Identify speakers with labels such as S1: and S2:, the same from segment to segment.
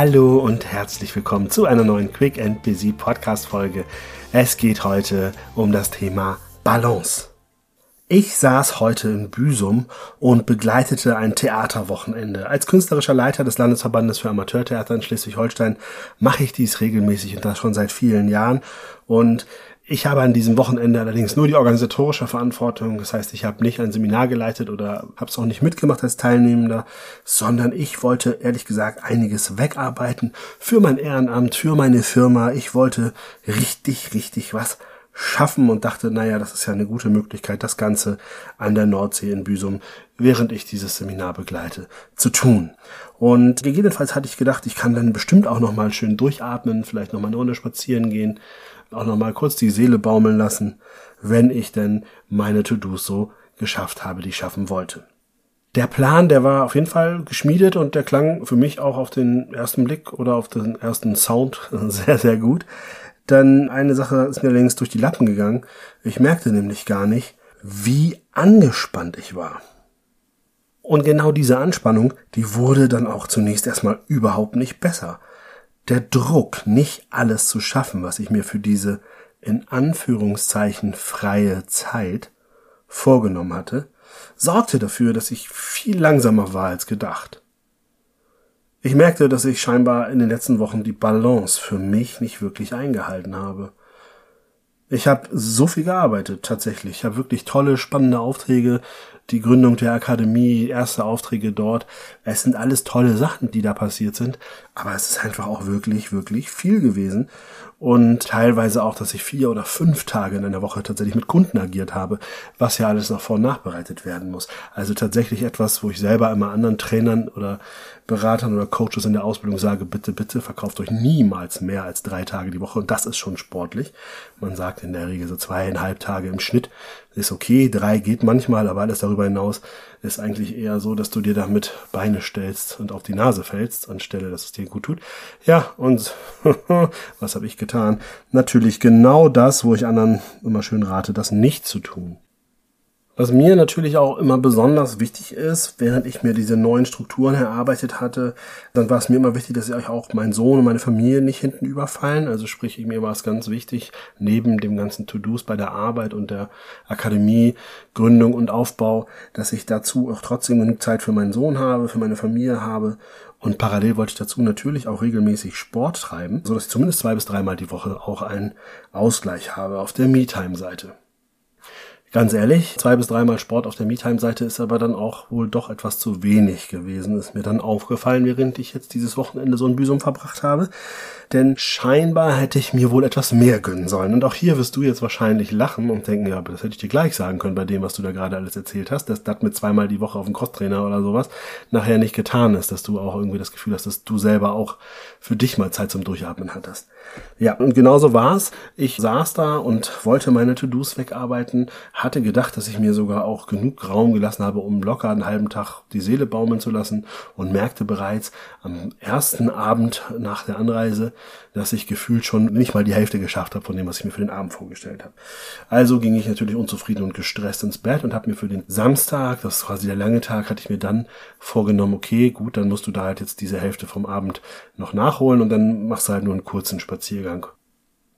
S1: Hallo und herzlich willkommen zu einer neuen Quick and Busy Podcast Folge. Es geht heute um das Thema Balance. Ich saß heute in Büsum und begleitete ein Theaterwochenende. Als künstlerischer Leiter des Landesverbandes für Amateurtheater in Schleswig-Holstein mache ich dies regelmäßig und das schon seit vielen Jahren. Und ich habe an diesem Wochenende allerdings nur die organisatorische Verantwortung. Das heißt, ich habe nicht ein Seminar geleitet oder habe es auch nicht mitgemacht als Teilnehmender, sondern ich wollte ehrlich gesagt einiges wegarbeiten für mein Ehrenamt, für meine Firma. Ich wollte richtig, richtig was schaffen und dachte, naja, das ist ja eine gute Möglichkeit, das Ganze an der Nordsee in Büsum, während ich dieses Seminar begleite, zu tun. Und gegebenenfalls hatte ich gedacht, ich kann dann bestimmt auch nochmal schön durchatmen, vielleicht nochmal eine Runde spazieren gehen, auch noch mal kurz die Seele baumeln lassen, wenn ich denn meine To-Dos so geschafft habe, die ich schaffen wollte. Der Plan, der war auf jeden Fall geschmiedet und der klang für mich auch auf den ersten Blick oder auf den ersten Sound sehr, sehr gut. Dann eine Sache ist mir längst durch die Lappen gegangen. Ich merkte nämlich gar nicht, wie angespannt ich war. Und genau diese Anspannung, die wurde dann auch zunächst erstmal überhaupt nicht besser der Druck, nicht alles zu schaffen, was ich mir für diese in Anführungszeichen freie Zeit vorgenommen hatte, sorgte dafür, dass ich viel langsamer war als gedacht. Ich merkte, dass ich scheinbar in den letzten Wochen die Balance für mich nicht wirklich eingehalten habe. Ich habe so viel gearbeitet, tatsächlich. Ich habe wirklich tolle, spannende Aufträge die Gründung der Akademie, erste Aufträge dort. Es sind alles tolle Sachen, die da passiert sind. Aber es ist einfach auch wirklich, wirklich viel gewesen und teilweise auch, dass ich vier oder fünf Tage in einer Woche tatsächlich mit Kunden agiert habe, was ja alles noch vor und nachbereitet werden muss. Also tatsächlich etwas, wo ich selber immer anderen Trainern oder Beratern oder Coaches in der Ausbildung sage, bitte, bitte verkauft euch niemals mehr als drei Tage die Woche und das ist schon sportlich. Man sagt in der Regel so zweieinhalb Tage im Schnitt ist okay, drei geht manchmal, aber alles darüber hinaus ist eigentlich eher so, dass du dir damit Beine stellst und auf die Nase fällst, anstelle, dass es dir gut tut. Ja, und was habe ich getan? Natürlich genau das, wo ich anderen immer schön rate, das nicht zu tun. Was mir natürlich auch immer besonders wichtig ist, während ich mir diese neuen Strukturen erarbeitet hatte, dann war es mir immer wichtig, dass ich auch mein Sohn und meine Familie nicht hinten überfallen. Also sprich, mir war es ganz wichtig, neben dem ganzen To-Dos bei der Arbeit und der Akademie, Gründung und Aufbau, dass ich dazu auch trotzdem genug Zeit für meinen Sohn habe, für meine Familie habe und parallel wollte ich dazu natürlich auch regelmäßig Sport treiben, so dass ich zumindest zwei bis dreimal die Woche auch einen Ausgleich habe auf der MeTime-Seite. Ganz ehrlich, zwei bis dreimal Sport auf der MeTime-Seite ist aber dann auch wohl doch etwas zu wenig gewesen. Ist mir dann aufgefallen, während ich jetzt dieses Wochenende so ein Büsum verbracht habe. Denn scheinbar hätte ich mir wohl etwas mehr gönnen sollen. Und auch hier wirst du jetzt wahrscheinlich lachen und denken, ja, aber das hätte ich dir gleich sagen können bei dem, was du da gerade alles erzählt hast, dass das mit zweimal die Woche auf dem Crosstrainer oder sowas nachher nicht getan ist, dass du auch irgendwie das Gefühl hast, dass du selber auch für dich mal Zeit zum Durchatmen hattest. Ja, und genauso war's. Ich saß da und wollte meine To-Dos wegarbeiten, hatte gedacht, dass ich mir sogar auch genug Raum gelassen habe, um locker einen halben Tag die Seele baumeln zu lassen und merkte bereits am ersten Abend nach der Anreise, dass ich gefühlt schon nicht mal die Hälfte geschafft habe von dem, was ich mir für den Abend vorgestellt habe. Also ging ich natürlich unzufrieden und gestresst ins Bett und habe mir für den Samstag, das ist quasi der lange Tag, hatte ich mir dann vorgenommen, okay, gut, dann musst du da halt jetzt diese Hälfte vom Abend noch nachholen und dann machst du halt nur einen kurzen Spaziergang.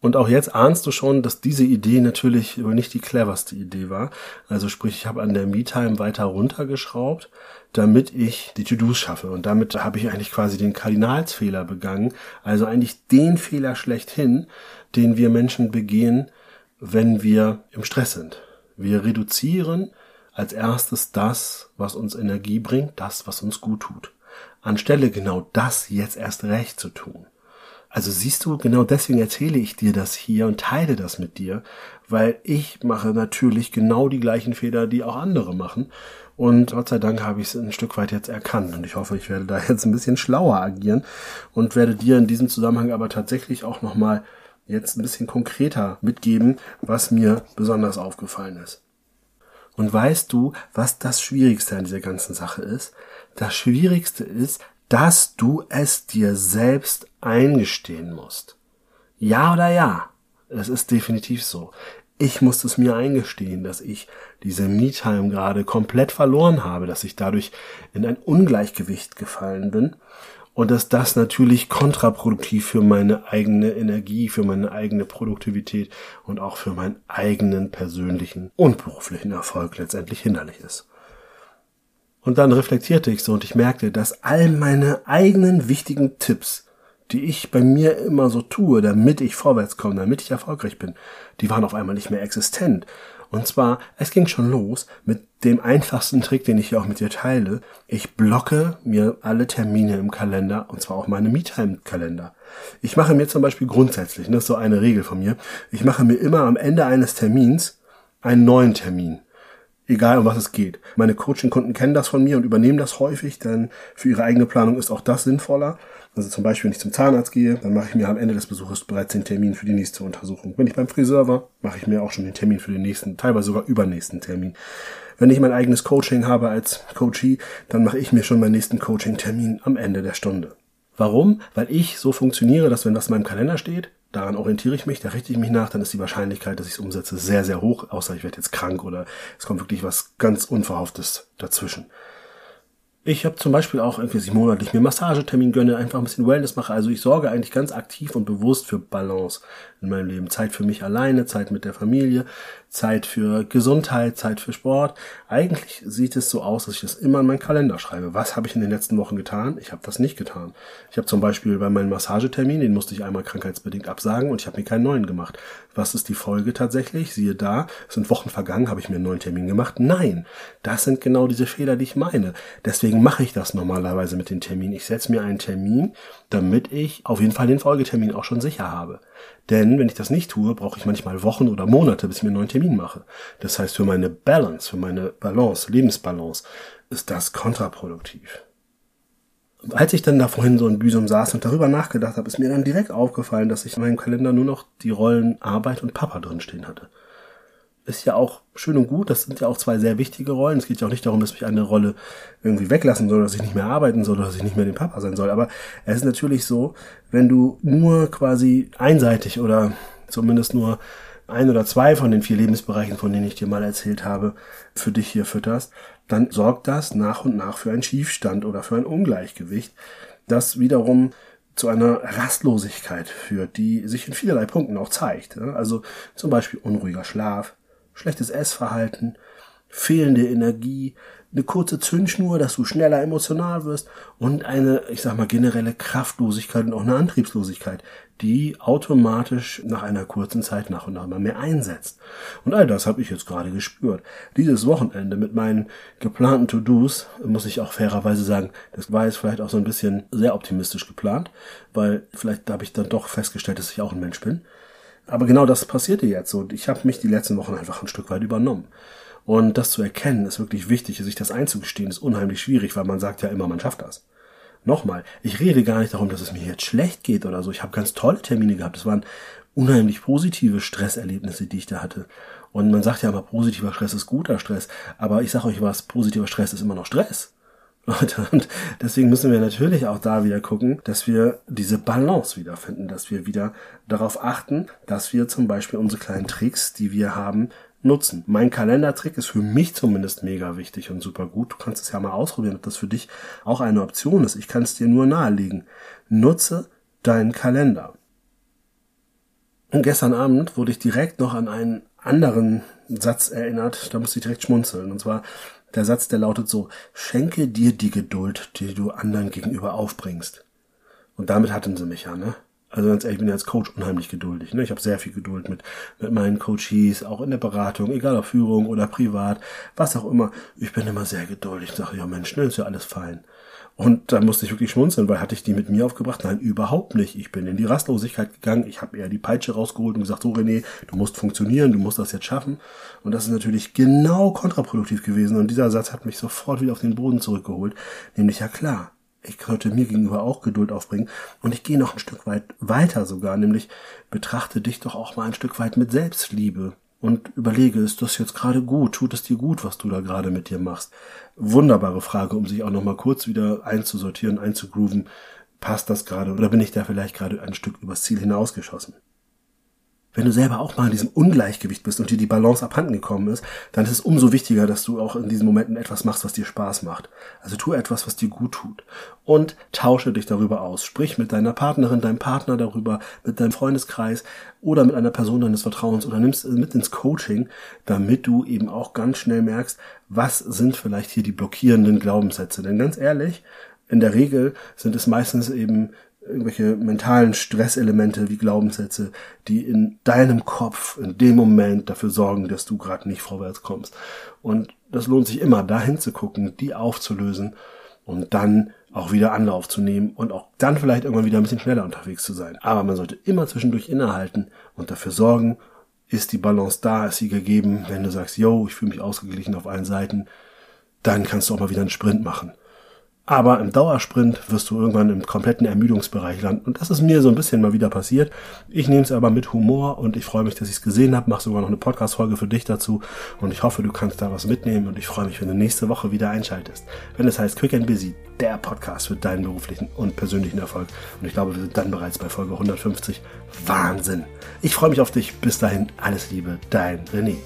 S1: Und auch jetzt ahnst du schon, dass diese Idee natürlich nicht die cleverste Idee war. Also sprich, ich habe an der Me-Time weiter runtergeschraubt, damit ich die To-Dos schaffe. Und damit habe ich eigentlich quasi den Kardinalsfehler begangen. Also eigentlich den Fehler schlechthin, den wir Menschen begehen, wenn wir im Stress sind. Wir reduzieren als erstes das, was uns Energie bringt, das, was uns gut tut. Anstelle genau das jetzt erst recht zu tun. Also siehst du, genau deswegen erzähle ich dir das hier und teile das mit dir, weil ich mache natürlich genau die gleichen Fehler, die auch andere machen. Und Gott sei Dank habe ich es ein Stück weit jetzt erkannt. Und ich hoffe, ich werde da jetzt ein bisschen schlauer agieren und werde dir in diesem Zusammenhang aber tatsächlich auch nochmal jetzt ein bisschen konkreter mitgeben, was mir besonders aufgefallen ist. Und weißt du, was das Schwierigste an dieser ganzen Sache ist? Das Schwierigste ist, dass du es dir selbst eingestehen musst. Ja oder ja? Es ist definitiv so. Ich musste es mir eingestehen, dass ich diese Me-Time gerade komplett verloren habe, dass ich dadurch in ein Ungleichgewicht gefallen bin und dass das natürlich kontraproduktiv für meine eigene Energie, für meine eigene Produktivität und auch für meinen eigenen persönlichen und beruflichen Erfolg letztendlich hinderlich ist. Und dann reflektierte ich so und ich merkte, dass all meine eigenen wichtigen Tipps, die ich bei mir immer so tue, damit ich vorwärts komme, damit ich erfolgreich bin, die waren auf einmal nicht mehr existent. Und zwar, es ging schon los mit dem einfachsten Trick, den ich hier auch mit dir teile. Ich blocke mir alle Termine im Kalender und zwar auch meine Me-Time-Kalender. Ich mache mir zum Beispiel grundsätzlich, das ist so eine Regel von mir, ich mache mir immer am Ende eines Termins einen neuen Termin egal um was es geht. Meine Coaching-Kunden kennen das von mir und übernehmen das häufig, denn für ihre eigene Planung ist auch das sinnvoller. Also zum Beispiel, wenn ich zum Zahnarzt gehe, dann mache ich mir am Ende des Besuches bereits den Termin für die nächste Untersuchung. Wenn ich beim Friseur war, mache ich mir auch schon den Termin für den nächsten, teilweise sogar übernächsten Termin. Wenn ich mein eigenes Coaching habe als Coachee, dann mache ich mir schon meinen nächsten Coaching-Termin am Ende der Stunde. Warum? Weil ich so funktioniere, dass wenn das in meinem Kalender steht, daran orientiere ich mich, da richte ich mich nach, dann ist die Wahrscheinlichkeit, dass ich es umsetze, sehr, sehr hoch, außer ich werde jetzt krank oder es kommt wirklich was ganz Unverhofftes dazwischen. Ich habe zum Beispiel auch dass ich monatlich mir Massagetermin gönne, einfach ein bisschen Wellness mache. Also ich sorge eigentlich ganz aktiv und bewusst für Balance in meinem Leben. Zeit für mich alleine, Zeit mit der Familie, Zeit für Gesundheit, Zeit für Sport. Eigentlich sieht es so aus, dass ich das immer in meinen Kalender schreibe. Was habe ich in den letzten Wochen getan? Ich habe das nicht getan. Ich habe zum Beispiel bei meinem Massagetermin, den musste ich einmal krankheitsbedingt absagen und ich habe mir keinen neuen gemacht. Was ist die Folge tatsächlich? Siehe da, es sind Wochen vergangen, habe ich mir einen neuen Termin gemacht? Nein, das sind genau diese Fehler, die ich meine. Deswegen mache ich das normalerweise mit den Terminen. Ich setze mir einen Termin, damit ich auf jeden Fall den Folgetermin auch schon sicher habe. Denn wenn ich das nicht tue, brauche ich manchmal Wochen oder Monate, bis ich mir einen neuen Termin mache. Das heißt, für meine Balance, für meine Balance, Lebensbalance, ist das kontraproduktiv. Als ich dann da vorhin so in Büsum saß und darüber nachgedacht habe, ist mir dann direkt aufgefallen, dass ich in meinem Kalender nur noch die Rollen Arbeit und Papa drinstehen hatte ist ja auch schön und gut. Das sind ja auch zwei sehr wichtige Rollen. Es geht ja auch nicht darum, dass ich eine Rolle irgendwie weglassen soll, dass ich nicht mehr arbeiten soll, dass ich nicht mehr den Papa sein soll. Aber es ist natürlich so, wenn du nur quasi einseitig oder zumindest nur ein oder zwei von den vier Lebensbereichen, von denen ich dir mal erzählt habe, für dich hier fütterst, dann sorgt das nach und nach für einen Schiefstand oder für ein Ungleichgewicht, das wiederum zu einer Rastlosigkeit führt, die sich in vielerlei Punkten auch zeigt. Also zum Beispiel unruhiger Schlaf, schlechtes Essverhalten, fehlende Energie, eine kurze Zündschnur, dass du schneller emotional wirst und eine, ich sag mal, generelle Kraftlosigkeit und auch eine Antriebslosigkeit, die automatisch nach einer kurzen Zeit nach und nach immer mehr einsetzt. Und all das habe ich jetzt gerade gespürt. Dieses Wochenende mit meinen geplanten To-Dos, muss ich auch fairerweise sagen, das war jetzt vielleicht auch so ein bisschen sehr optimistisch geplant, weil vielleicht habe ich dann doch festgestellt, dass ich auch ein Mensch bin. Aber genau das passierte jetzt so. Ich habe mich die letzten Wochen einfach ein Stück weit übernommen. Und das zu erkennen ist wirklich wichtig, sich das einzugestehen, ist unheimlich schwierig, weil man sagt ja immer, man schafft das. Nochmal, ich rede gar nicht darum, dass es mir jetzt schlecht geht oder so. Ich habe ganz tolle Termine gehabt. Es waren unheimlich positive Stresserlebnisse, die ich da hatte. Und man sagt ja immer, positiver Stress ist guter Stress. Aber ich sage euch was, positiver Stress ist immer noch Stress. Und deswegen müssen wir natürlich auch da wieder gucken, dass wir diese Balance wiederfinden, dass wir wieder darauf achten, dass wir zum Beispiel unsere kleinen Tricks, die wir haben, nutzen. Mein Kalendertrick ist für mich zumindest mega wichtig und super gut. Du kannst es ja mal ausprobieren, ob das für dich auch eine Option ist. Ich kann es dir nur nahelegen. Nutze deinen Kalender. Und gestern Abend wurde ich direkt noch an einen anderen Satz erinnert, da musste ich direkt schmunzeln. Und zwar der Satz, der lautet so, schenke dir die Geduld, die du anderen gegenüber aufbringst. Und damit hatten sie mich ja, ne? Also ganz ehrlich, ich bin ja als Coach unheimlich geduldig. Ne? Ich habe sehr viel Geduld mit, mit meinen Coaches, auch in der Beratung, egal ob Führung oder privat, was auch immer. Ich bin immer sehr geduldig. Ich sage, ja Mensch, ne, ist ja alles fein. Und da musste ich wirklich schmunzeln, weil hatte ich die mit mir aufgebracht? Nein, überhaupt nicht. Ich bin in die Rastlosigkeit gegangen. Ich habe eher die Peitsche rausgeholt und gesagt, so René, du musst funktionieren, du musst das jetzt schaffen. Und das ist natürlich genau kontraproduktiv gewesen. Und dieser Satz hat mich sofort wieder auf den Boden zurückgeholt. Nämlich, ja klar, ich könnte mir gegenüber auch Geduld aufbringen. Und ich gehe noch ein Stück weit weiter sogar, nämlich betrachte dich doch auch mal ein Stück weit mit Selbstliebe und überlege, ist das jetzt gerade gut? Tut es dir gut, was du da gerade mit dir machst? Wunderbare Frage, um sich auch nochmal kurz wieder einzusortieren, einzugrooven. Passt das gerade oder bin ich da vielleicht gerade ein Stück übers Ziel hinausgeschossen? Wenn du selber auch mal in diesem Ungleichgewicht bist und dir die Balance abhanden gekommen ist, dann ist es umso wichtiger, dass du auch in diesen Momenten etwas machst, was dir Spaß macht. Also tu etwas, was dir gut tut. Und tausche dich darüber aus. Sprich mit deiner Partnerin, deinem Partner darüber, mit deinem Freundeskreis oder mit einer Person deines Vertrauens oder nimmst mit ins Coaching, damit du eben auch ganz schnell merkst, was sind vielleicht hier die blockierenden Glaubenssätze. Denn ganz ehrlich, in der Regel sind es meistens eben irgendwelche mentalen Stresselemente wie Glaubenssätze, die in deinem Kopf in dem Moment dafür sorgen, dass du gerade nicht vorwärts kommst. Und das lohnt sich immer, da hinzugucken, die aufzulösen und dann auch wieder Anlauf zu nehmen und auch dann vielleicht irgendwann wieder ein bisschen schneller unterwegs zu sein. Aber man sollte immer zwischendurch innehalten und dafür sorgen, ist die Balance da, ist sie gegeben. Wenn du sagst, yo, ich fühle mich ausgeglichen auf allen Seiten, dann kannst du auch mal wieder einen Sprint machen. Aber im Dauersprint wirst du irgendwann im kompletten Ermüdungsbereich landen. Und das ist mir so ein bisschen mal wieder passiert. Ich nehme es aber mit Humor und ich freue mich, dass ich es gesehen habe. Mache sogar noch eine Podcast-Folge für dich dazu. Und ich hoffe, du kannst da was mitnehmen. Und ich freue mich, wenn du nächste Woche wieder einschaltest. Wenn es heißt Quick and Busy, der Podcast für deinen beruflichen und persönlichen Erfolg. Und ich glaube, wir sind dann bereits bei Folge 150. Wahnsinn. Ich freue mich auf dich. Bis dahin, alles Liebe, dein René.